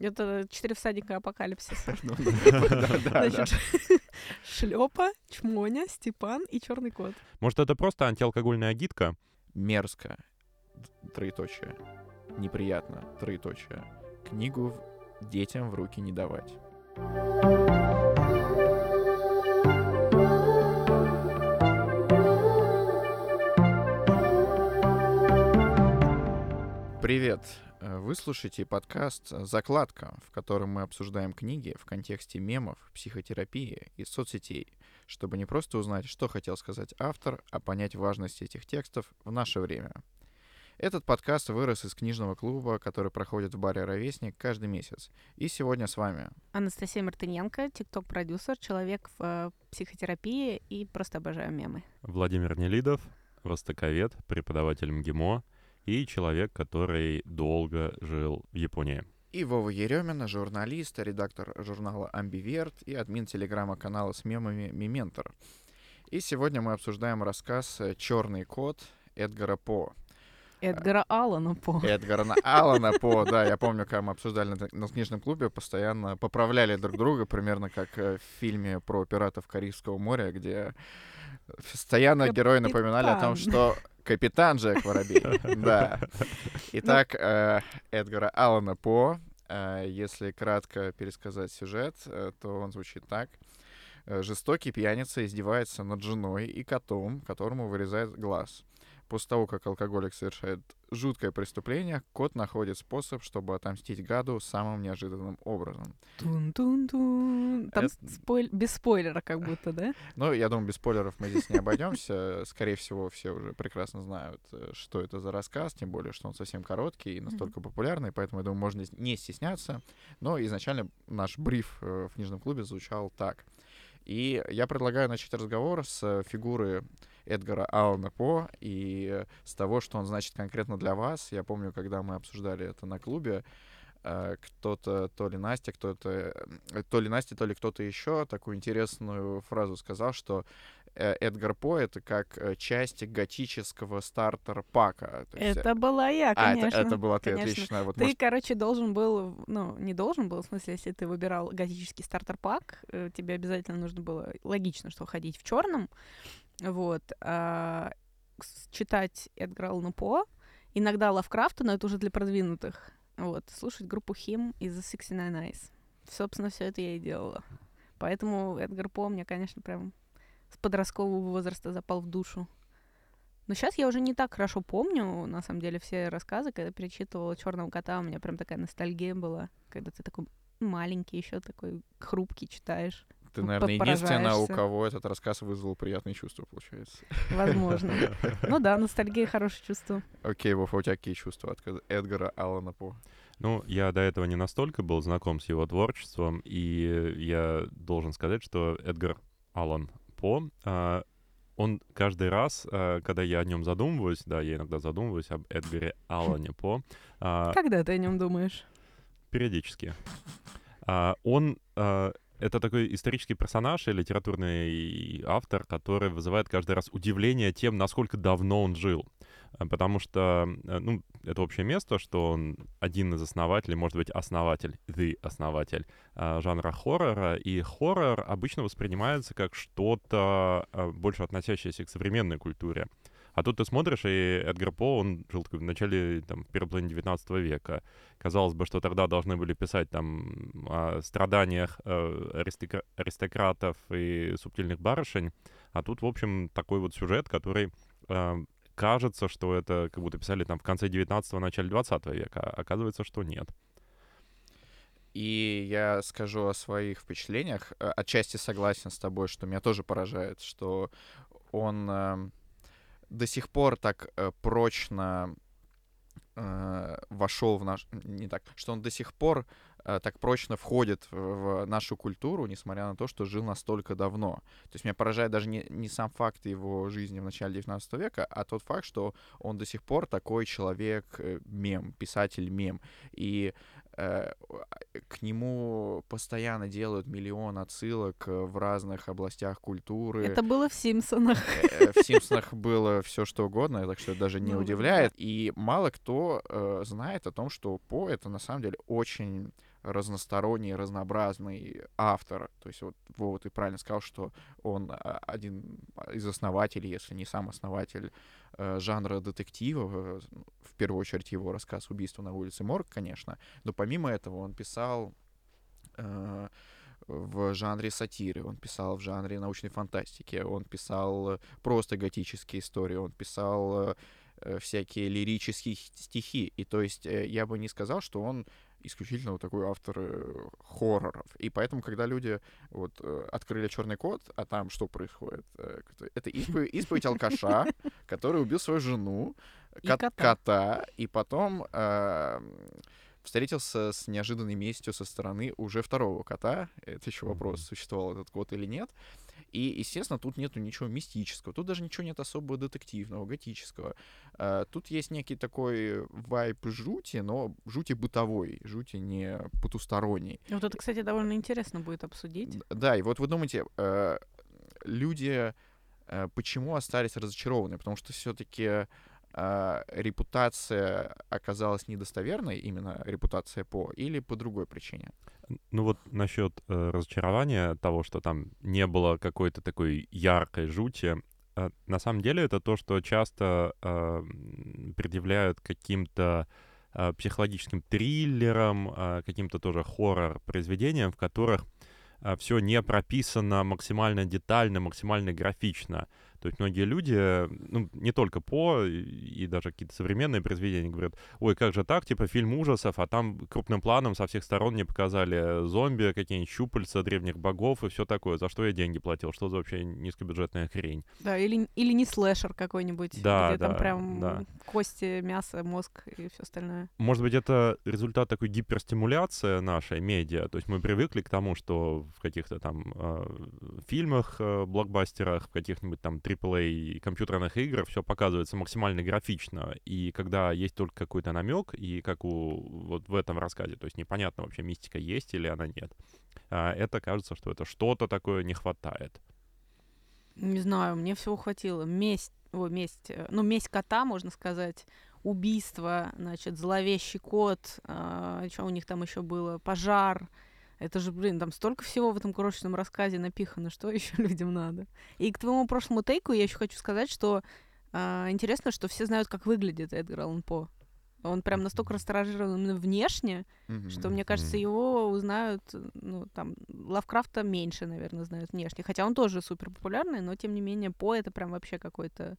Это четыре всадника апокалипсиса. Ну. Значит, шлепа, чмоня, Степан и черный кот. Может, это просто антиалкогольная агитка? Мерзко. Троеточие. Неприятно. Троеточие. Книгу детям в руки не давать. Привет! Э, Вы слушаете подкаст «Закладка», в котором мы обсуждаем книги в контексте мемов, психотерапии и соцсетей, чтобы не просто узнать, что хотел сказать автор, а понять важность этих текстов в наше время. Этот подкаст вырос из книжного клуба, который проходит в баре «Ровесник» каждый месяц. И сегодня с вами Анастасия Мартыненко, тикток-продюсер, человек в э, психотерапии и просто обожаю мемы. Владимир Нелидов, востоковед, преподаватель МГИМО и человек, который долго жил в Японии. и Вова Еремина, журналист, редактор журнала «Амбиверт» и админ телеграм-канала с мемами «Мементор». И сегодня мы обсуждаем рассказ «Черный кот» Эдгара По. Эдгара Аллана По. Эдгара Алана По, да, я помню, когда мы обсуждали на, на книжном клубе, постоянно поправляли друг друга, примерно как э, в фильме про пиратов Карибского моря, где постоянно герои напоминали о том, что капитан Джек Воробей, да. Итак, э, Эдгара Алана По, э, если кратко пересказать сюжет, э, то он звучит так. Жестокий пьяница издевается над женой и котом, которому вырезает глаз. После того, как алкоголик совершает жуткое преступление, кот находит способ, чтобы отомстить гаду самым неожиданным образом. Тун-тун-тун. Там Это- спойль- без спойлера как будто, да? Ну, я думаю, без спойлеров мы здесь не обойдемся. Скорее всего, все уже прекрасно знают, э, что это за рассказ, тем более, что он совсем короткий и настолько популярный, поэтому, я думаю, можно не стесняться. Но изначально наш бриф э, в книжном клубе звучал так. И я предлагаю начать разговор с фигуры Эдгара Алана По и с того, что он значит конкретно для вас. Я помню, когда мы обсуждали это на клубе, э, кто-то, то ли Настя, кто-то, э, то ли Настя, то ли кто-то еще такую интересную фразу сказал, что э, Эдгар По — это как часть готического стартер-пака. Есть, Это была я, а, это, конечно. это была ты, конечно. отлично. Вот, Ты, может, короче, должен был, ну, не должен был, в смысле, если ты выбирал готический стартер-пак, тебе обязательно нужно было, логично, что ходить в черном, вот, а, читать Эдгара Аллана По, иногда Лавкрафта, но это уже для продвинутых, вот, слушать группу Хим из The 69 Eyes. Собственно, все это я и делала. Поэтому Эдгар По мне, конечно, прям с подросткового возраста запал в душу. Но сейчас я уже не так хорошо помню, на самом деле, все рассказы, когда перечитывала Черного кота, у меня прям такая ностальгия была, когда ты такой маленький, еще такой хрупкий читаешь. Ты, наверное, единственная, у кого этот рассказ вызвал приятные чувства, получается. Возможно. Ну да, ностальгия хорошее чувство. Окей, Вов, а у тебя какие чувства от Эдгара Алана По? Ну, я до этого не настолько был знаком с его творчеством, и я должен сказать, что Эдгар Аллан По, а, он каждый раз, а, когда я о нем задумываюсь, да, я иногда задумываюсь об Эдгаре Аллане По, а, Когда ты о нем думаешь? периодически. Он это такой исторический персонаж и литературный автор, который вызывает каждый раз удивление тем, насколько давно он жил. А, Потому что, э, ну, это общее место, что он один из основателей, может быть, основатель, the основатель а, жанра хоррора, и хоррор обычно воспринимается как что-то больше относящееся к современной культуре. А тут ты смотришь, и Эдгар По, он жил в начале, там, первой половине 19 века. Казалось бы, что тогда должны были писать там о страданиях э, аристокра- аристократов и субтильных барышень. А тут, в общем, такой вот сюжет, который э, кажется, что это как будто писали там в конце 19-го, начале 20 века. А оказывается, что нет. И я скажу о своих впечатлениях. Э, Отчасти согласен с тобой, что меня тоже поражает, что он э, до сих пор так э, прочно э, вошел в наш... Не так. Что он до сих пор э, так прочно входит в, в нашу культуру, несмотря на то, что жил настолько давно. То есть меня поражает даже не, не сам факт его жизни в начале 19 века, а тот факт, что он до сих пор такой человек-мем, писатель-мем. И э, к нему постоянно делают миллион отсылок э, в разных областях культуры. Это было в Симпсонах. Э, В Симпсонах было все что угодно, так что это даже не Ну, удивляет. И мало кто э, знает о том, что По это на самом деле очень разносторонний, разнообразный автор. То есть вот Вова, ты правильно сказал, что он а, один из основателей, если не сам основатель э, жанра детектива. В первую очередь его рассказ «Убийство на улице Морг», конечно. Но помимо этого он писал э, в жанре сатиры, он писал в жанре научной фантастики, он писал просто готические истории, он писал э, всякие лирические стихи. И то есть я бы не сказал, что он исключительно вот такой автор э, хорроров. И поэтому, когда люди вот э, открыли черный код, а там что происходит? Э, это исповедь, исповедь алкаша, который убил свою жену, И кота. кота, и потом э, встретился с неожиданной местью со стороны уже второго кота. Это еще вопрос, существовал этот кот или нет. И, естественно, тут нету ничего мистического, тут даже ничего нет особо детективного, готического. А, тут есть некий такой вайп жути, но жути бытовой, жути не потусторонний. Вот это, кстати, довольно интересно будет обсудить. Да, и вот вы думаете, э, люди э, почему остались разочарованы? Потому что все-таки репутация оказалась недостоверной, именно репутация по, или по другой причине? Ну вот насчет э, разочарования того, что там не было какой-то такой яркой жути, э, на самом деле это то, что часто э, предъявляют каким-то э, психологическим триллерам, э, каким-то тоже хоррор-произведениям, в которых все не прописано максимально детально, максимально графично. То есть многие люди, ну, не только по, и, даже какие-то современные произведения говорят, ой, как же так, типа фильм ужасов, а там крупным планом со всех сторон мне показали зомби, какие-нибудь щупальца древних богов и все такое. За что я деньги платил? Что за вообще низкобюджетная хрень? Да, или, или не слэшер какой-нибудь, Да, где там да, прям да. кости, мясо, мозг и все остальное. Может быть, это результат такой гиперстимуляции нашей медиа. То есть мы привыкли к тому, что в каких-то там э, фильмах, э, блокбастерах, в каких-нибудь там AAA компьютерных играх все показывается максимально графично. И когда есть только какой-то намек, и как у вот в этом рассказе, то есть непонятно вообще, мистика есть или она нет, а, это кажется, что это что-то такое не хватает. Не знаю, мне всего хватило. Месть, ой, месть, э, ну, месть кота, можно сказать, убийство, значит, зловещий кот, что у них там еще было, пожар. Это же, блин, там столько всего в этом крошечном рассказе напихано, что еще людям надо. И к твоему прошлому тейку я еще хочу сказать, что а, интересно, что все знают, как выглядит Эдгар Аллан По. Он прям настолько растиражирован именно внешне, что, мне кажется, его узнают, ну, там, Лавкрафта меньше, наверное, знают внешне. Хотя он тоже супер популярный, но, тем не менее, По это прям вообще какой-то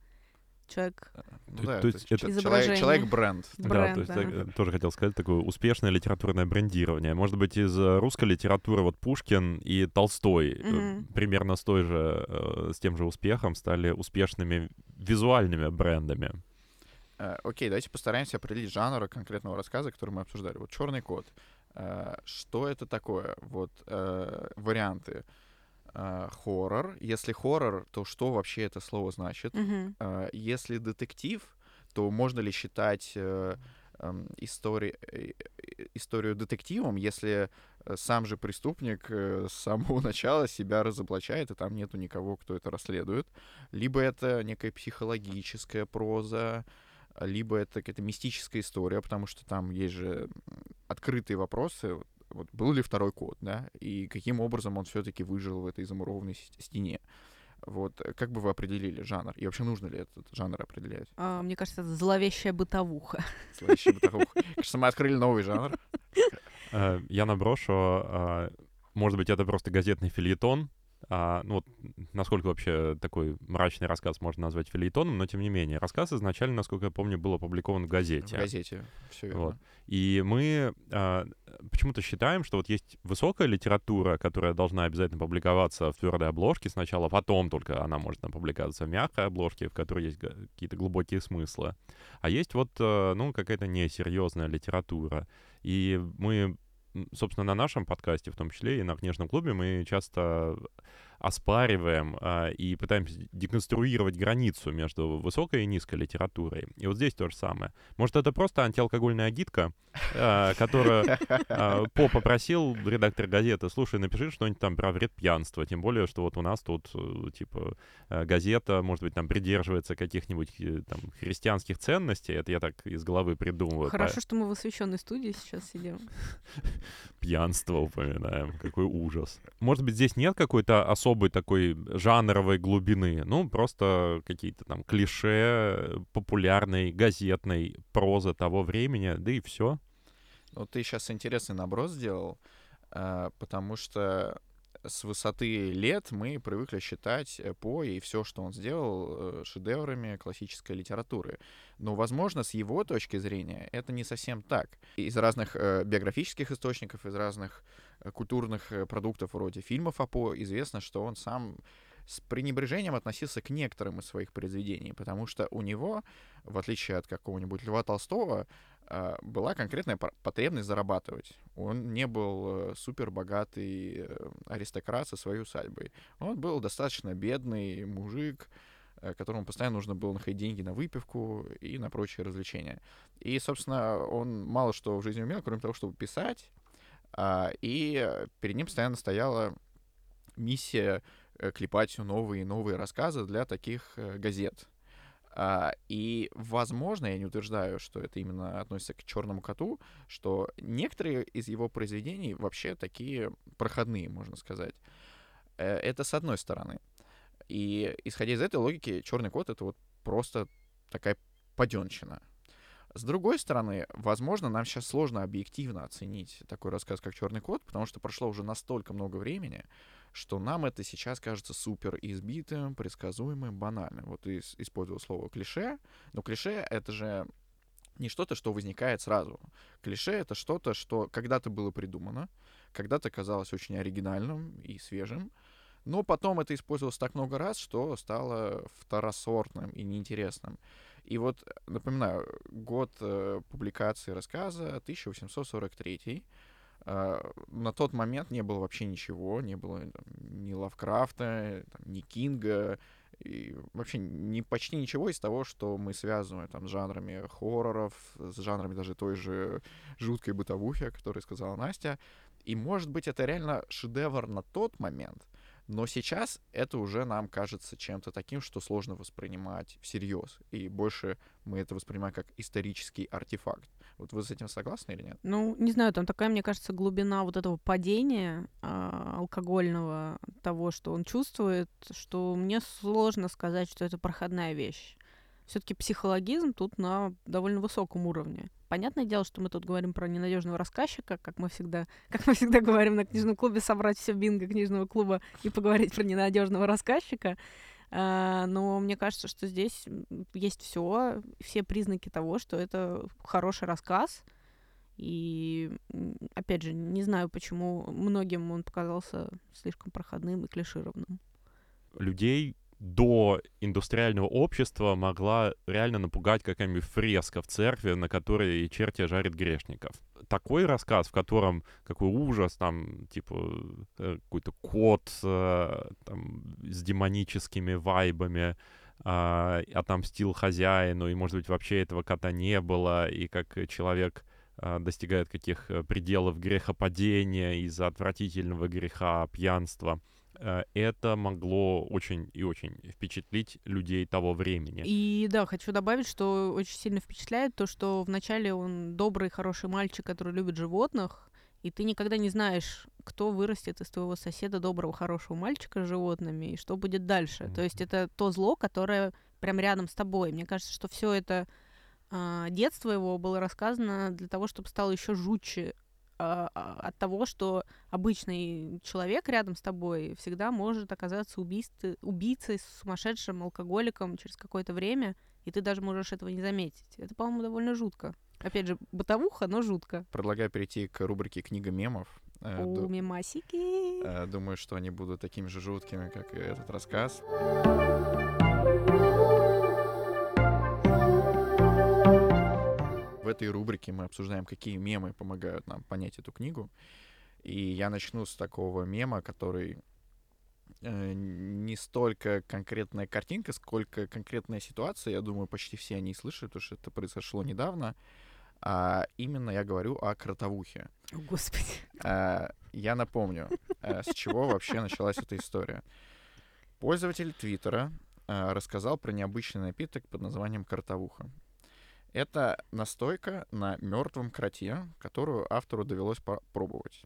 человек. Ну То- да, то есть это- Изображение. человек- Человек-бренд. Да, Бренд, то есть да. так, э, тоже хотел сказать такое успешное литературное брендирование. Может быть, из э, русской литературы вот Пушкин и Толстой э, Мгм. примерно с той же, э, с тем же успехом стали успешными визуальными брендами. Э, Окей, давайте постараемся определить жанр конкретного рассказа, который мы обсуждали. Вот черный кот. Э, Что это такое? Вот э, варианты. Э, Хоррор. Если хоррор, то что вообще это слово значит? Э, Если детектив, то можно ли считать э, эм, истори- э, э, историю детективом, если э, сам же преступник с самого начала себя разоблачает, и там нету никого, кто это расследует. Либо это некая психологическая проза, либо это какая-то мистическая история, потому что там есть же открытые вопросы. Вот, был ли второй код, да, и каким образом он все-таки выжил в этой замурованной стене. Вот, э, как бы вы определили жанр? И вообще нужно ли этот жанр определять? А, мне кажется, это зловещая бытовуха. Зловещий бытовух. Кажется, мы открыли новый жанр. Э, Я наброшу, а, может быть, это просто газетный фильетон. А, ну вот, насколько вообще такой мрачный рассказ можно назвать фильетоном, но тем не менее. Рассказ изначально, насколько я помню, был опубликован в В газете. газете. Все верно. Вот. И мы а, почему-то считаем, что вот есть высокая литература, которая должна обязательно публиковаться в твердой обложке сначала, потом только она может там публиковаться в мягкой обложке, в которой есть какие-то глубокие смыслы. А есть вот, э, ну, какая-то несерьезная литература. И мы, собственно, на нашем подкасте, в том числе и на книжном клубе, мы часто оспариваем а, и пытаемся деконструировать границу между высокой и низкой литературой. И вот здесь то же самое. Может, это просто антиалкогольная агитка, а, которая а, По попросил редактор газеты, слушай, напиши что-нибудь там про вред пьянства, тем более, что вот у нас тут, э, типа, э, газета, может быть, там придерживается каких-нибудь э, там христианских ценностей, это я так из головы придумываю. Хорошо, что мы в освященной студии сейчас сидим. Пьянство упоминаем, какой ужас. Может быть, здесь нет какой-то особой такой жанровой глубины, ну, просто какие-то там клише популярной газетной прозы того времени, да и все. Ну, ты сейчас интересный наброс сделал, а, потому что с высоты лет мы привыкли считать По и все, что он сделал, э, шедеврами классической литературы. Но, возможно, с его точки зрения это не совсем так. Из разных э, биографических источников, из разных э, культурных продуктов вроде фильмов о По известно, что он сам с пренебрежением относился к некоторым из своих произведений, потому что у него, в отличие от какого-нибудь Льва Толстого, а, была конкретная потребность зарабатывать. Он не был э, супер богатый э, аристократ со своей усадьбой. Он был достаточно бедный мужик, э, которому постоянно нужно было находить деньги на выпивку и на прочие развлечения. И, собственно, он мало что в жизни умел, кроме того, чтобы писать. А, и перед ним постоянно стояла миссия клепать новые и новые рассказы для таких газет. А, и, возможно, я не утверждаю, что это именно относится к черному коту, что некоторые из его произведений вообще такие проходные, можно сказать. Э, это с одной стороны. И исходя из этой логики, черный кот это вот просто такая паденщина. С другой стороны, возможно, нам сейчас сложно объективно оценить такой рассказ, как Черный кот, потому что прошло уже настолько много времени, что нам это сейчас кажется супер избитым, предсказуемым, банальным. Вот использовал слово клише, но клише — это же не что-то, что возникает сразу. Клише — это что-то, что когда-то было придумано, когда-то казалось очень оригинальным и свежим, но потом это использовалось так много раз, что стало второсортным и неинтересным. И вот, напоминаю, год э, публикации рассказа 1843 Uh, на тот момент не было вообще ничего, не было там, ни Лавкрафта, там, ни Кинга, и вообще не, почти ничего из того, что мы связываем там, с жанрами хорроров, с жанрами даже той же жуткой бытовухи, о которой сказала Настя. И, может быть, это реально шедевр на тот момент, но сейчас это уже нам кажется чем-то таким, что сложно воспринимать всерьез. И больше мы это воспринимаем как исторический артефакт. Вот вы с этим согласны или нет? Ну, не знаю, там такая, мне кажется, глубина вот этого падения э, алкогольного, того, что он чувствует, что мне сложно сказать, что это проходная вещь. Все-таки психологизм тут на довольно высоком уровне. Понятное дело, что мы тут говорим про ненадежного рассказчика, как мы всегда, как мы всегда говорим на книжном клубе, собрать все бинго книжного клуба и поговорить про ненадежного рассказчика. А, но мне кажется, что здесь есть все, все признаки того, что это хороший рассказ. И, опять же, не знаю, почему многим он показался слишком проходным и клишированным. Людей до индустриального общества могла реально напугать какая-нибудь фреска в церкви, на которой черти жарит грешников. Такой рассказ, в котором какой ужас, там, типа, э, какой-то кот э, там, с демоническими вайбами, э, отомстил хозяину, и, может быть, вообще этого кота не было, и как человек э, достигает каких э, пределов грехопадения из-за отвратительного греха пьянства — это могло очень и очень впечатлить людей того времени. И да, хочу добавить, что очень сильно впечатляет то, что вначале он добрый, хороший мальчик, который любит животных, и ты никогда не знаешь, кто вырастет из твоего соседа доброго, хорошего мальчика с животными, и что будет дальше. Mm-hmm. То есть это то зло, которое прям рядом с тобой. Мне кажется, что все это э, детство его было рассказано для того, чтобы стало еще жутче а, а, от того, что обычный человек рядом с тобой всегда может оказаться убийстве, убийцей, сумасшедшим алкоголиком через какое-то время, и ты даже можешь этого не заметить. Это, по-моему, довольно жутко. Опять же, бытовуха, но жутко. Предлагаю перейти к рубрике «Книга мемов». Э, О, мемасики! Э, думаю, что они будут такими же жуткими, как и этот рассказ. Этой рубрике мы обсуждаем, какие мемы помогают нам понять эту книгу. И я начну с такого мема, который э, не столько конкретная картинка, сколько конкретная ситуация. Я думаю, почти все они слышали, потому что это произошло недавно. А именно я говорю о кротовухе. О, Господи. А, я напомню, а, с чего вообще началась эта история. Пользователь Твиттера а, рассказал про необычный напиток под названием кротовуха. Это настойка на мертвом кроте, которую автору довелось попробовать.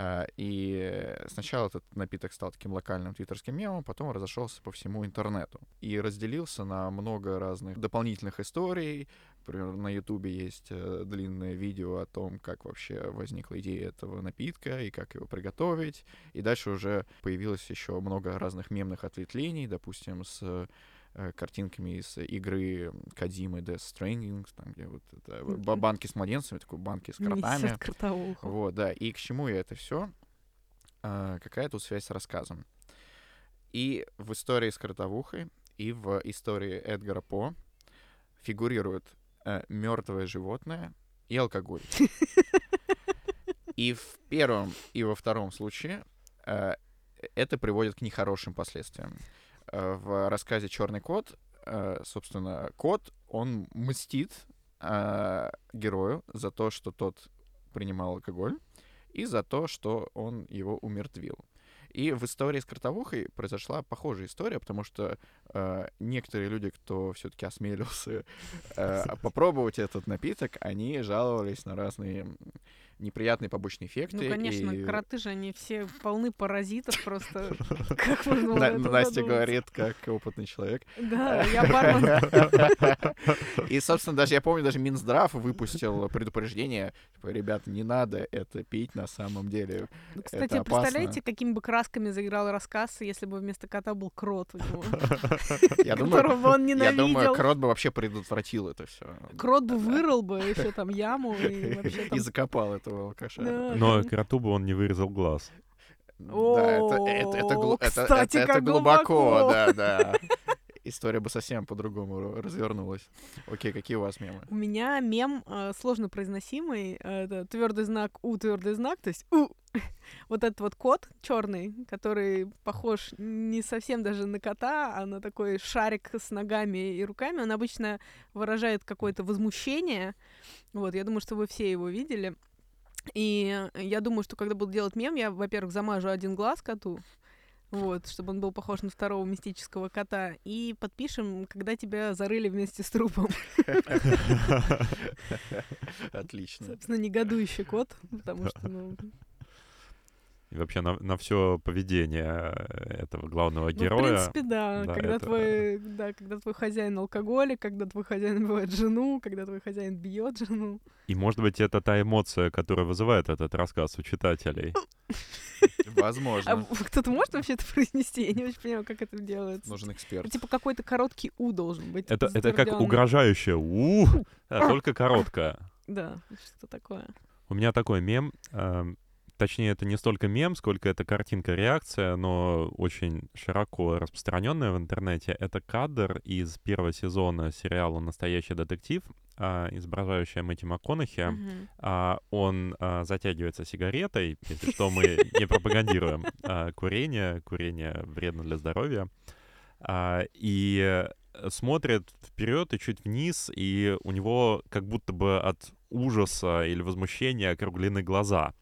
А, И сначала этот напиток стал таким локальным твиттерским мемом, потом разошелся по всему интернету. И разделился на много разных дополнительных историй. Например, на Ютубе есть э, длинное видео о том, как вообще возникла идея этого напитка и как его приготовить. И дальше уже появилось еще много разных мемных ответвлений, допустим, с э, картинками из игры Кадимы Death Stranding, там, где вот это, ба- банки с младенцами, такой банки с кротовуху. Вот, да. И к чему я это все? какая тут связь с рассказом? И в истории с кротовухой, и в истории Эдгара По фигурирует мертвое животное и алкоголь. И в первом, и во втором случае э, это приводит к нехорошим последствиям. Э, В рассказе Черный кот, э, собственно, кот, он мстит э, герою за то, что тот принимал алкоголь, и за то, что он его умертвил. И в истории с кротовухой произошла похожая история, потому что э, некоторые люди, кто все-таки осмелился э, попробовать этот напиток, они жаловались на разные неприятные побочные эффекты. Ну, конечно, и кроты же, они все полны паразитов просто. Как можно это Настя говорит, как опытный человек. Да, я бармен. И, собственно, даже я помню, даже Минздрав выпустил предупреждение, типа, ребят, не надо это пить на самом деле. Ну, Кстати, представляете, какими бы красками заиграл рассказ, если бы вместо кота был крот у него, Я думаю, он я думаю, ненавидел. Крот бы вообще предотвратил это все. Крот бы вырыл бы еще там яму и вообще И закопал этого алкаша. Да, Но бы он не вырезал глаз. Да, это, кстати, это- глубоко, глубоко. да, да. История бы совсем по-другому развернулась. Окей, какие у вас мемы? У меня мем э, сложно произносимый. э, Это твердый знак У, твердый знак, то есть У. Вот этот вот кот черный, который похож не совсем даже на кота, а на такой шарик с ногами и руками, он обычно выражает какое-то возмущение. Вот, я думаю, что вы все его видели. И я думаю, что когда буду делать мем, я, во-первых, замажу один глаз коту, вот, чтобы он был похож на второго мистического кота, и подпишем, когда тебя зарыли вместе с трупом. Отлично. Собственно, негодующий кот, потому что, ну, И вообще на, на все поведение э, этого главного ну, в героя. принципе, да, Да, когда это- твой, да, когда твой хозяин алкоголик, когда твой хозяин бывает жену, когда твой хозяин бьет жену. И, может быть, это та эмоция, которая вызывает этот рассказ у читателей. А Возможно. в- кто-то может вообще это произнести? Я не очень понимаю, как это делается. Нужен эксперт. Типа какой-то короткий У должен быть. Это, это как угрожающее «ух», а только короткое. Да, что такое. У меня такой мем, эм, точнее, это не столько мем, сколько это картинка-реакция, но очень широко распространенная в интернете. Это кадр из первого сезона сериала «Настоящий детектив», а, изображающая Мэтти МакКонахи. А, он а, затягивается сигаретой, если что, мы не пропагандируем а, курение. Курение вредно для здоровья. А, и смотрит вперед и чуть вниз, и у него как будто бы от ужаса или возмущения округлены глаза.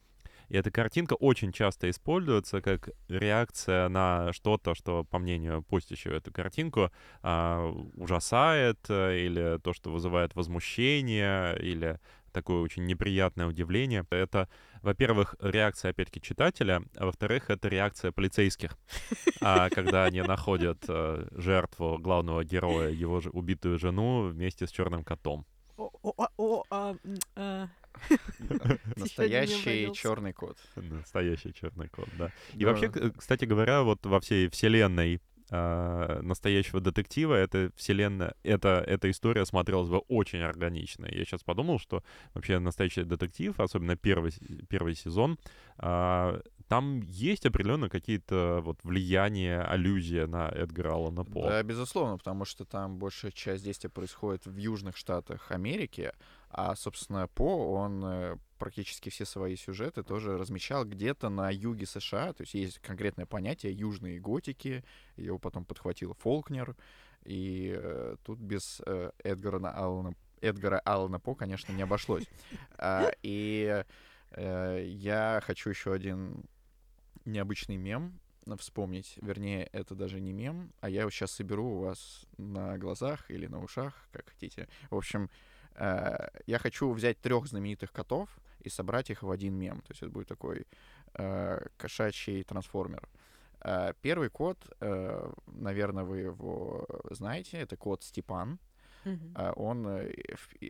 И эта картинка очень часто используется как реакция на что-то, что, по мнению постящего эту картинку, а, ужасает, э, или то, что вызывает возмущение, или такое очень неприятное удивление. Это, во-первых, реакция, опять-таки, читателя, а во-вторых, это реакция полицейских, А, когда они находят э, жертву главного героя, его же убитую жену вместе с черным котом. Настоящий черный кот. Настоящий черный кот, да. И вообще, кстати говоря, вот во всей вселенной а, настоящего детектива эта вселенная, эта, эта история смотрелась бы очень органично. Я сейчас подумал, что вообще настоящий детектив, особенно первый, первый сезон, а, там есть определенно какие-то вот влияния, аллюзия на Эдгара Аллана По. Да, безусловно, потому что там большая часть действия происходит в южных штатах Америки, А, собственно, По, он э, практически все свои сюжеты тоже размещал где-то на юге США. То есть есть конкретное понятие южные готики. Его потом подхватил Фолкнер. И э, тут без э, Эдгара Аллана, Эдгара Аллана По, конечно, не обошлось. А, и э, я хочу еще один необычный мем вспомнить. Вернее, это даже не мем, а я его сейчас соберу у вас на глазах или на ушах, как хотите. В общем, я хочу взять трех знаменитых котов и собрать их в один мем. То есть это будет такой э, кошачий трансформер. Э, первый кот, э, наверное, вы его знаете, это кот Степан. Мгм. Он э,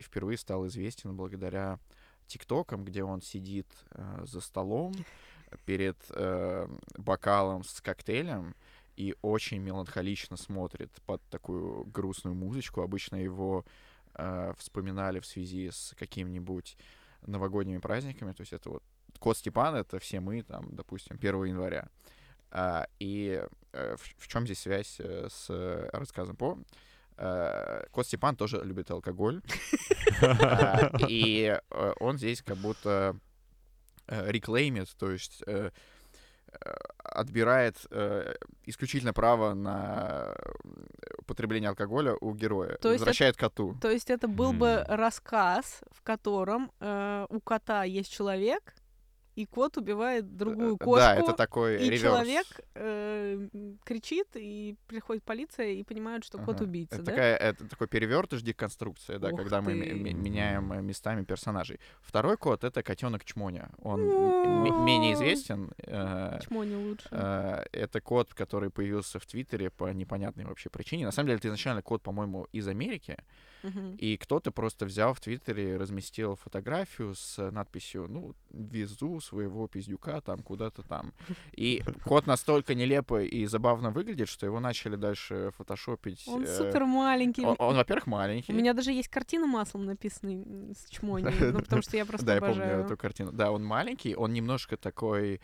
впервые стал известен благодаря ТикТокам, где он сидит э, за столом перед э, бокалом с коктейлем и очень меланхолично смотрит под такую грустную музычку. Обычно его э, вспоминали в связи с какими-нибудь новогодними праздниками. То есть это вот Кот Степан — это все мы, там, допустим, 1 января. А, и э, в, чем здесь связь э, с э, рассказом по? Кот Степан тоже любит алкоголь. А, И он здесь как будто реклеймит, то есть отбирает э, исключительно право на э, употребление алкоголя у героя. То есть это- Возвращает коту. То есть это был бы М. рассказ, в котором э, у кота есть человек, и кот убивает другую Э, кошку. Да, это такой и реверс. человек э, кричит, и приходит полиция, и понимают, что кот Ага. убийца, это да? Такая, это такой перевертыш деконструкция, да, Ух когда мы ты. ме- меняем э, местами персонажей. Второй кот это котенок Чмоня. Он менее известен. э, Чмо не лучше. э, Это кот, который появился в Твиттере по непонятной вообще причине. На самом деле, это изначально кот, по-моему, из Америки. И кто-то просто взял в Твиттере и разместил фотографию с надписью, ну, везу своего пиздюка там куда-то там. И кот настолько нелепо и забавно выглядит, что его начали дальше фотошопить. Он э, супер маленький. Он, он, во-первых, маленький. У меня даже есть картина маслом написанной с чмоней, ну, потому что я просто Да, я помню эту картину. Да, он маленький, он немножко такой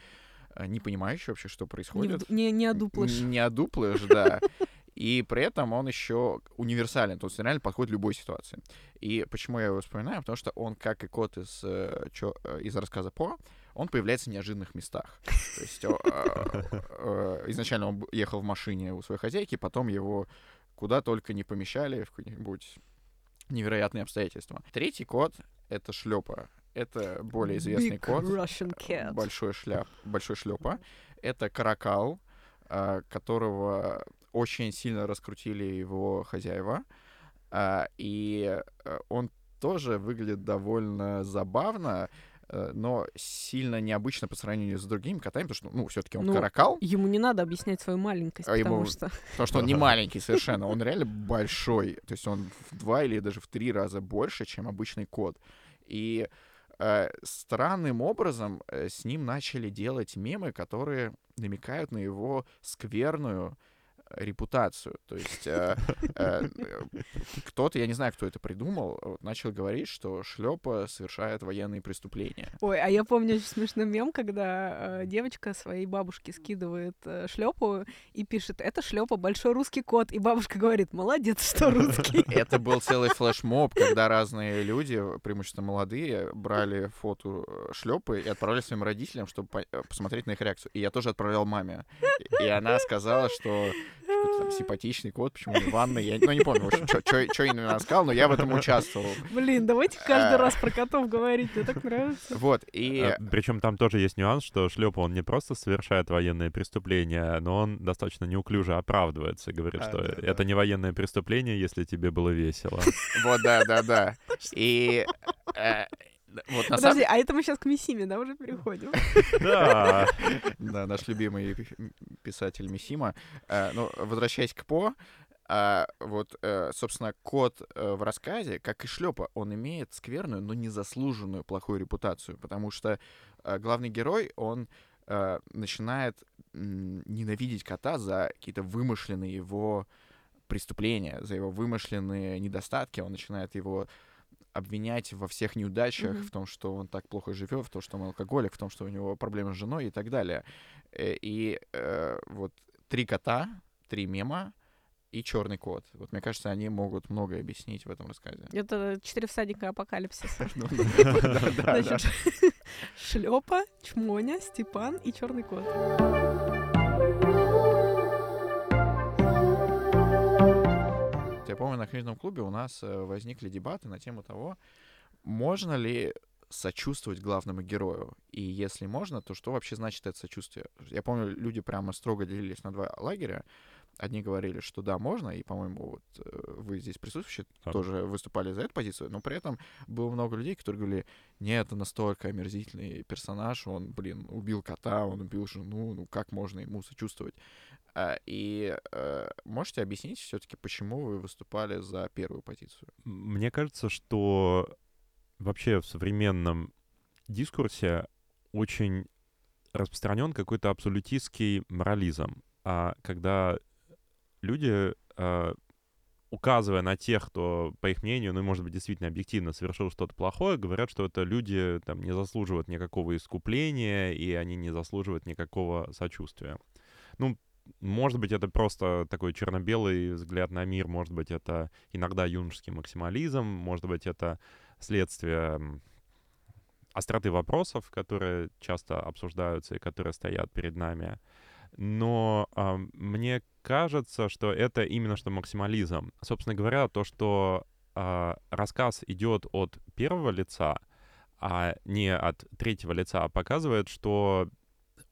э, не понимающий вообще, что происходит. не, не одуплыш. Не одуплыш, да. И при этом он еще универсален, то есть реально подходит любой ситуации. И почему я его вспоминаю? Потому что он, как и кот из, э, чё- э, из рассказа По, он появляется в неожиданных местах. То есть э, изначально он ехал в машине у своей хозяйки, потом его куда только не помещали, в какие-нибудь невероятные обстоятельства. Третий кот — это шлепа. Это более известный Big кот. Russian cat. Большой шляп, большой шлепа. Это каракал, которого очень сильно раскрутили его хозяева. А, И э, он тоже выглядит довольно забавно, э, но сильно необычно по сравнению с другими котами, потому что, ну, все-таки он Ну, каракал, Ему не надо объяснять свою маленькость, А потому ему- что... потому что он не маленький совершенно, он реально большой. То есть он в два или даже в три раза больше, чем обычный кот. И э, странным образом э, с ним начали делать мемы, которые намекают на его скверную репутацию. То есть э, э, э, кто-то, я не знаю, кто это придумал, вот, начал говорить, что шлепа совершает военные преступления. Ой, а я помню очень смешной мем, когда э, девочка своей бабушке скидывает шлепу и пишет, это шлепа большой русский кот. И бабушка говорит, молодец, что русский. Это был целый флешмоб, когда разные люди, преимущественно молодые, брали фото шлепы и отправляли своим родителям, чтобы по- э, посмотреть на их реакцию. И я тоже отправлял маме. И она сказала, что что-то там симпатичный кот, почему не в ванной. Я ну, не помню, что именно она сказала, но я в этом участвовал. Блин, давайте каждый А. раз про котов говорить, мне так нравится. Вот, и... Причем там тоже есть нюанс, что шлепа он не просто совершает военные преступления, но он достаточно неуклюже оправдывается, говорит, А, что да, да. это не военное преступление, если тебе было весело. Вот, да, да, да. И... э, Вот на самом Подожди, а это мы сейчас к Мисиме, да, уже переходим? Да. Да, наш любимый пи- писатель Мисима. Э, Ну, возвращаясь к По, а, вот, э, собственно, кот э, в рассказе, как и шлепа, он имеет скверную, но незаслуженную плохую репутацию, потому что э, главный герой, он э, начинает ненавидеть кота за какие-то вымышленные его преступления, за его вымышленные недостатки, он начинает его обвинять во всех неудачах, Мгм. в том, что он так плохо живет, в том, что он алкоголик, в том, что у него проблемы с женой и так далее. Э, И э, вот три кота, три мема, и черный кот. Вот мне кажется, они могут многое объяснить в этом рассказе. Это четыре всадника апокалипсиса. Ну, шлепа, чмоня, Степан и черный кот. Я помню, на книжном клубе у нас э, возникли дебаты на тему того, можно ли сочувствовать главному герою. И если можно, то что вообще значит это сочувствие? Я помню, люди прямо строго делились на два лагеря. Одни говорили, что да, можно, и, по-моему, вот э, вы здесь присутствующие Так. тоже выступали за эту позицию, но при этом было много людей, которые говорили, нет, это настолько омерзительный персонаж, он, блин, убил кота, он убил жену, ну как можно ему сочувствовать? А, И э, можете объяснить все-таки, почему вы выступали за первую позицию? Мне кажется, что вообще в современном дискурсе очень распространен какой-то абсолютистский морализм. А когда люди, а, указывая на тех, кто, по их мнению, ну, может быть, действительно объективно совершил что-то плохое, говорят, что это люди там не заслуживают никакого искупления, и они не заслуживают никакого сочувствия. Ну, может быть, это просто такой черно-белый взгляд на мир, может быть, это иногда юношеский максимализм, может быть, это следствие остроты вопросов, которые часто обсуждаются и которые стоят перед нами. Но а, мне кажется, что это именно что максимализм. Собственно говоря, то, что а, рассказ идет от первого лица, а не от третьего лица, показывает, что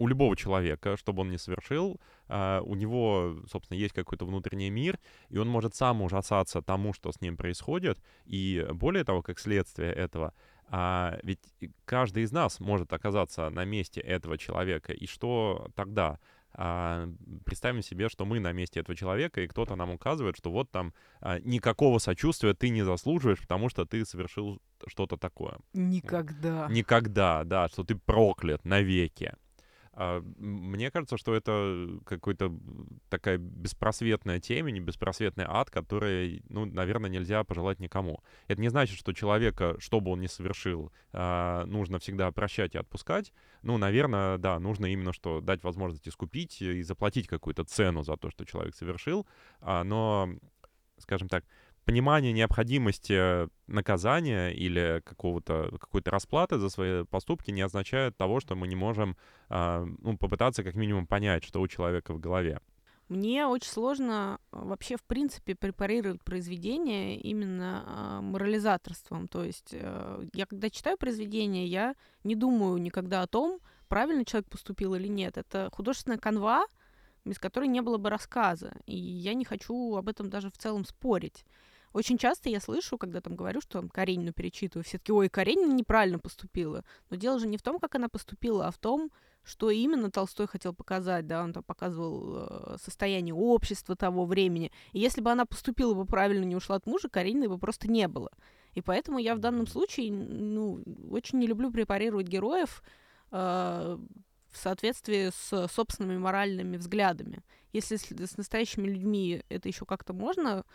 у любого человека, что бы он ни совершил, а, у него, собственно, есть какой-то внутренний мир, и он может сам ужасаться тому, что с ним происходит, и более того, как следствие этого, а, ведь каждый из нас может оказаться на месте этого человека, и что тогда? А, представим себе, что мы на месте этого человека, и кто-то нам указывает, что вот там а, никакого сочувствия ты не заслуживаешь, потому что ты совершил что-то такое. Никогда. Никогда, да, что ты проклят навеки. А, Мне кажется, что это какой-то такая беспросветная темень, беспросветный ад, который, ну, наверное, нельзя пожелать никому. Это не значит, что человека, что бы он ни совершил, а, нужно всегда прощать и отпускать. Ну, наверное, да, нужно именно что дать возможность искупить и заплатить какую-то цену за то, что человек совершил. А, Но, скажем так, понимание необходимости наказания или какого-то, какой-то расплаты за свои поступки не означает того, что мы не можем а, ну, попытаться как минимум понять, что у человека в голове. Мне очень сложно а, вообще, в принципе, препарировать произведение именно а, морализаторством. То есть э, я, когда читаю произведение, я не думаю никогда о том, правильно человек поступил или нет. Это художественная канва, без которой не было бы рассказа. И я не хочу об этом даже в целом спорить. Очень часто я слышу, когда там говорю, что там Каренину перечитываю, все таки ой, Каренина неправильно поступила. Но дело же не в том, как она поступила, а в том, что именно Толстой хотел показать, да, он там показывал э, состояние общества того времени. И если бы она поступила бы правильно, не ушла от мужа, Каренины бы просто не было. И поэтому я в данном случае, ну, очень не люблю препарировать героев э, в соответствии с собственными моральными взглядами. Если с, с настоящими людьми это еще как-то можно,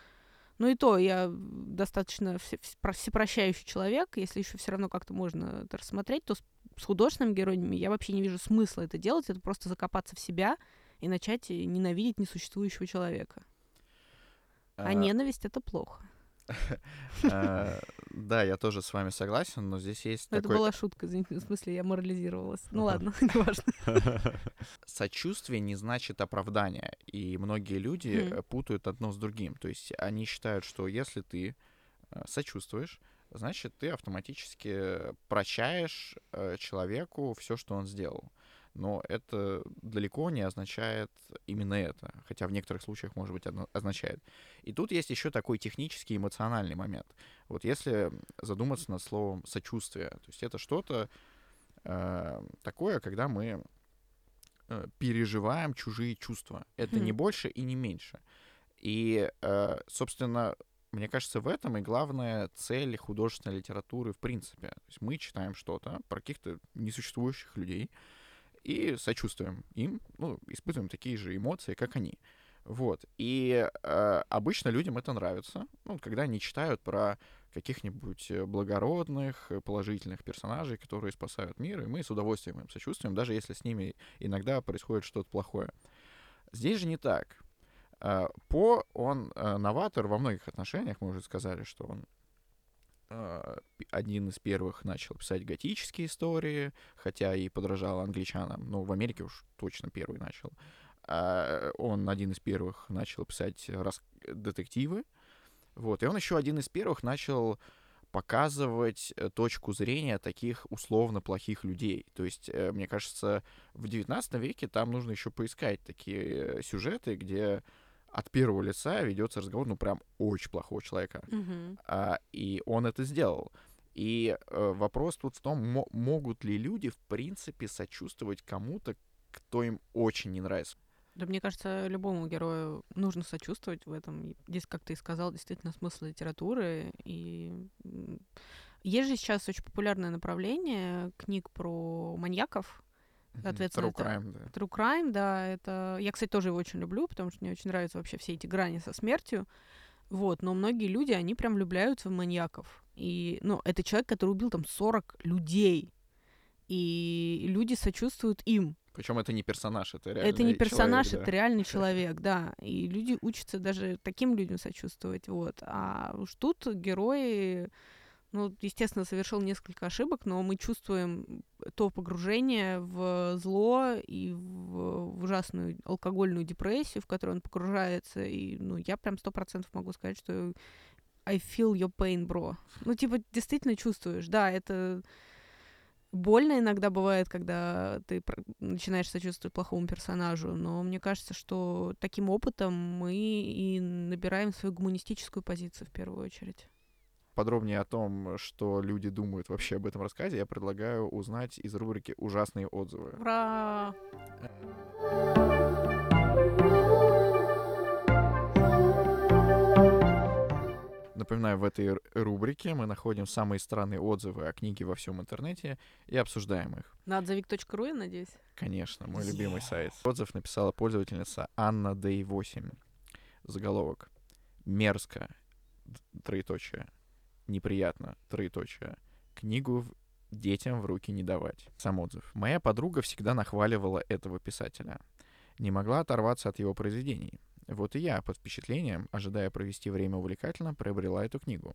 ну и то, я достаточно все- вс- про- всепрощающий человек, если еще все равно как-то можно это рассмотреть, то с, с художественными героями я вообще не вижу смысла это делать, это просто закопаться в себя и начать ненавидеть несуществующего человека. А А, ненависть это плохо. а, Да, я тоже с вами согласен, но здесь есть Ну, Это такой была шутка, извините, в смысле, я морализировалась. Ну ладно, неважно. сочувствие не значит оправдание. И многие люди э, путают одно с другим. То есть они считают, что если ты э, сочувствуешь, значит, ты автоматически прощаешь э, человеку все, что он сделал. Но это далеко не означает именно это, хотя в некоторых случаях, может быть, означает. И тут есть еще такой технический эмоциональный момент. Вот если задуматься над словом сочувствие, то есть это что-то э, такое, когда мы э, переживаем чужие чувства. Это не больше и не меньше. И, э, собственно, мне кажется, в этом и главная цель художественной литературы в принципе. То есть мы читаем что-то про каких-то несуществующих людей и сочувствуем им, ну, испытываем такие же эмоции, как они. Вот. И э, обычно людям это нравится, ну, когда они читают про каких-нибудь э, благородных, э, положительных персонажей, которые спасают мир, и мы с удовольствием им сочувствуем, даже если с ними иногда происходит что-то плохое. Здесь же не так. А, По, он э, новатор во многих отношениях, мы уже сказали, что он э, один из первых начал писать готические истории, хотя и подражал англичанам, но в Америке уж точно первый начал. А, Он один из первых начал писать рас- детективы, вот, и он еще один из первых начал показывать э, точку зрения таких условно плохих людей. То есть, э, мне кажется, в 19 веке там нужно еще поискать такие э, сюжеты, где от первого лица ведется разговор, ну, прям очень плохого человека. Мгм. А, и он это сделал. И э, вопрос тут в том, мо- могут ли люди, в принципе, сочувствовать кому-то, кто им очень не нравится. Да, мне кажется, любому герою нужно сочувствовать в этом. Здесь, как ты и сказал, действительно смысл литературы. И есть же сейчас очень популярное направление книг про маньяков. Соответственно, True это crime, да. True crime, да, это... Я, кстати, тоже его очень люблю, потому что мне очень нравятся вообще все эти грани со смертью. Вот, но многие люди, они прям влюбляются в маньяков. И, ну, это человек, который убил там 40 людей. И люди сочувствуют им. Причем это не персонаж, это реально это не персонаж, человек, это реальный человек, да. И люди учатся даже таким людям сочувствовать, вот. А уж тут герои, ну, естественно, совершил несколько ошибок, но мы чувствуем то погружение в зло и в, ужасную алкогольную депрессию, в которую он погружается. И, ну, я прям сто процентов могу сказать, что I feel your pain, bro. Ну, типа, действительно чувствуешь. Да, это больно иногда бывает, когда ты начинаешь сочувствовать плохому персонажу, но мне кажется, что таким опытом мы и набираем свою гуманистическую позицию в первую очередь. Подробнее о том, что люди думают вообще об этом рассказе, я предлагаю узнать из рубрики «Ужасные отзывы». Ура! Напоминаю, в этой рубрике мы находим самые странные отзывы о книге во всем интернете и обсуждаем их. На отзовик.ру, я надеюсь? Конечно, мой любимый сайт. Отзыв написала пользовательница Анна Дэй 8. Заголовок. Мерзко. Троеточие. Неприятно. Троеточие. Книгу детям в руки не давать. Сам отзыв. Моя подруга всегда нахваливала этого писателя. Не могла оторваться от его произведений. Вот и я, под впечатлением, ожидая провести время увлекательно, приобрела эту книгу.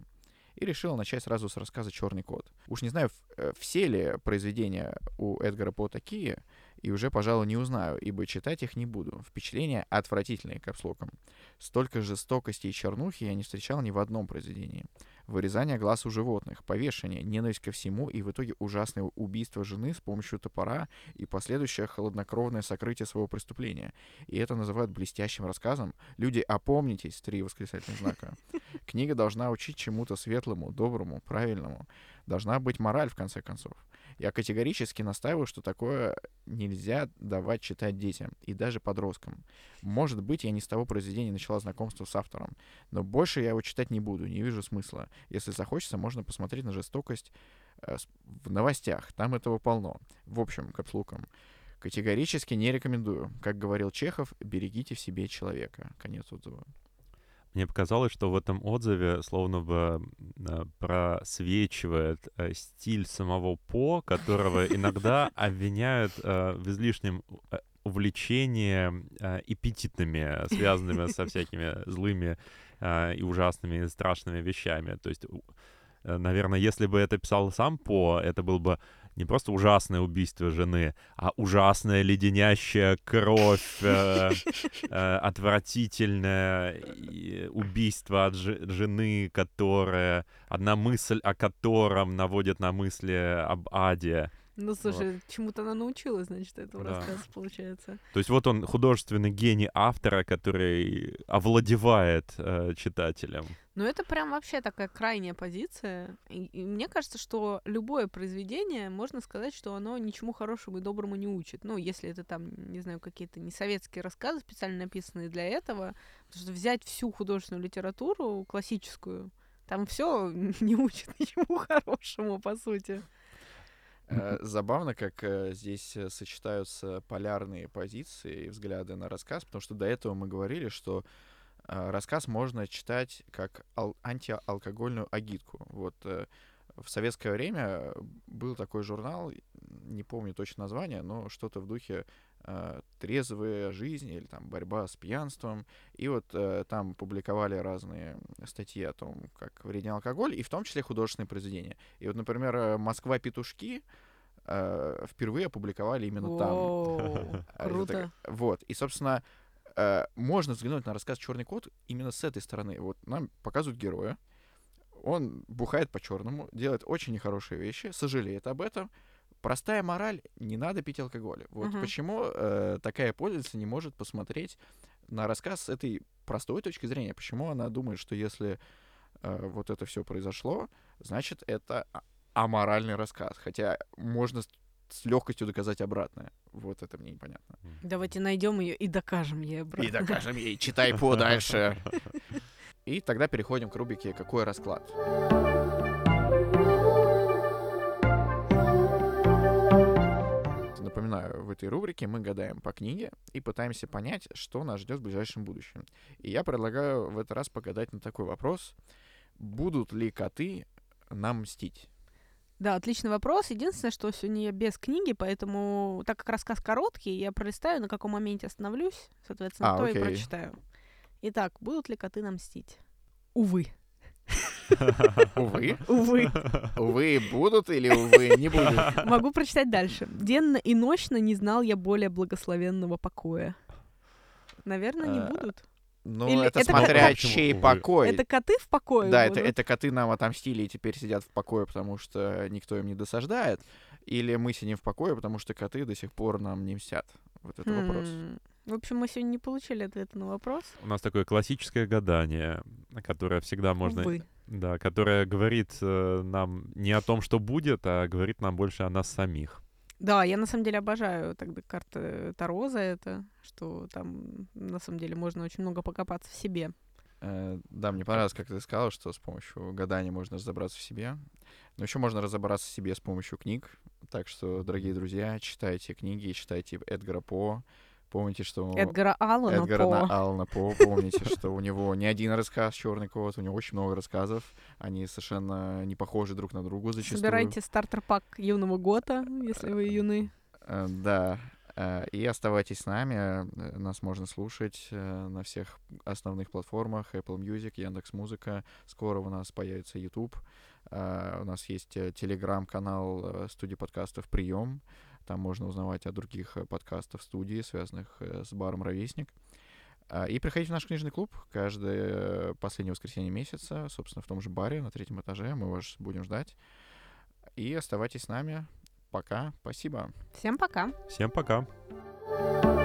И решила начать сразу с рассказа «Черный кот». Уж не знаю, э, все ли произведения у Эдгара По такие, и уже, пожалуй, не узнаю, ибо читать их не буду. Впечатления отвратительные, капслоком. Столько жестокости и чернухи я не встречал ни в одном произведении. Вырезание глаз у животных, повешение, ненависть ко всему и в итоге ужасное убийство жены с помощью топора и последующее холоднокровное сокрытие своего преступления. И это называют блестящим рассказом. Люди, опомнитесь, три восклицательных знака. Книга должна учить чему-то светлому, доброму, правильному. Должна быть мораль, в конце концов. Я категорически настаиваю, что такое нельзя давать читать детям и даже подросткам. Может быть, я не с того произведения начала знакомство с автором, но больше я его читать не буду, не вижу смысла. Если захочется, можно посмотреть на жестокость э, в новостях, там этого полно. В общем, капслуком. Категорически не рекомендую. Как говорил Чехов, берегите в себе человека. Конец отзыва. Мне показалось, что в этом отзыве словно бы э, просвечивает э, стиль самого По, которого иногда обвиняют э, в излишнем увлечении эпитетными, связанными со всякими злыми и ужасными, и страшными вещами. То есть, наверное, если бы это писал сам По, это был бы не просто ужасное убийство жены, а ужасная леденящая кровь, э, э, отвратительное убийство от жены, которое одна мысль о котором наводит на мысли об аде. Ну, слушай, чему-то она научилась, значит, этого Да. рассказа, получается. То есть вот он художественный гений автора, который овладевает э, читателем. Ну, это прям вообще такая крайняя позиция. И, мне кажется, что любое произведение, можно сказать, что оно ничему хорошему и доброму не учит. Ну, если это там, не знаю, какие-то не советские рассказы, специально написанные для этого. Потому что взять всю художественную литературу классическую, там все не учит ничему хорошему, по сути. Э, Забавно, как э, здесь э, сочетаются полярные позиции и взгляды на рассказ, потому что до этого мы говорили, что рассказ можно читать как ал- антиалкогольную агитку. Вот э, В советское время был такой журнал, не помню точно название, но что-то в духе э, «Трезвая жизнь» или там «Борьба с пьянством». И вот э, там публиковали разные статьи о том, как вреден алкоголь, и в том числе художественные произведения. И вот, например, э, «Москва-петушки» э, впервые опубликовали именно там. А, Круто. Вот. И, собственно, можно взглянуть на рассказ Черный кот именно с этой стороны. Вот нам показывают героя. Он бухает по-черному, делает очень нехорошие вещи, сожалеет об этом. Простая мораль: не надо пить алкоголь. Вот Мгм. почему э, такая пользовательница не может посмотреть на рассказ с этой простой точки зрения. Почему она думает, что если э, вот это все произошло, значит, это а- аморальный рассказ. Хотя можно с, легкостью доказать обратное. Вот это мне непонятно. Давайте найдем ее и докажем ей И обратно. докажем ей, читай по дальше. И тогда переходим к рубрике «Какой расклад?». Напоминаю, в этой рубрике мы гадаем по книге и пытаемся понять, что нас ждет в ближайшем будущем. И я предлагаю в этот раз погадать на такой вопрос. Будут ли коты нам мстить? Да, отличный вопрос. Единственное, что сегодня я без книги, поэтому, так как рассказ короткий, я пролистаю, на каком моменте остановлюсь, соответственно, А, то и окей. прочитаю. Итак, будут ли коты нам мстить? Увы. Увы. Увы. Увы, будут или увы, не будут? Могу прочитать дальше. Денно и ночно не знал я более благословенного покоя. Наверное, не А, будут. Ну, Или это это смотря как- чей покой. Это коты в покое Да, это, будут? это коты нам отомстили и теперь сидят в покое, потому что никто им не досаждает. Или мы сидим в покое, потому что коты до сих пор нам не мстят. Вот это вопрос. Хм. В общем, мы сегодня не получили ответа на вопрос. У нас такое классическое гадание, которое всегда можно... Увы. Да, которое говорит э, нам не о том, что будет, а говорит нам больше о нас самих. Да, я на самом деле обожаю тогда карты Таро за это, что там на самом деле можно очень много покопаться в себе. Э, да, мне понравилось, как ты сказал, что с помощью гадания можно разобраться в себе. Но еще можно разобраться в себе с помощью книг. Так что, дорогие друзья, читайте книги, читайте Эдгара По. Помните, что... Эдгара Аллана Эдгара По. На- Аллана По. Помните, что у него не один рассказ Черный кот, у него очень много рассказов. Они совершенно не похожи друг на друга зачастую. Собирайте стартер-пак юного года, если вы юны. Э, Да. Э, И оставайтесь с нами. Э, Нас можно слушать э, на всех основных платформах. Apple Music, Яндекс Музыка. Скоро у нас появится YouTube. Э, У нас есть э, телеграм-канал э, студии подкастов «Прием». Там можно узнавать о других э, подкастах студии, связанных э, с баром «Ровесник». А, И приходите в наш книжный клуб каждое последнее воскресенье месяца, собственно, в том же баре на третьем этаже. Мы вас будем ждать. И оставайтесь с нами. Пока. Спасибо. Всем пока. Всем пока. Thank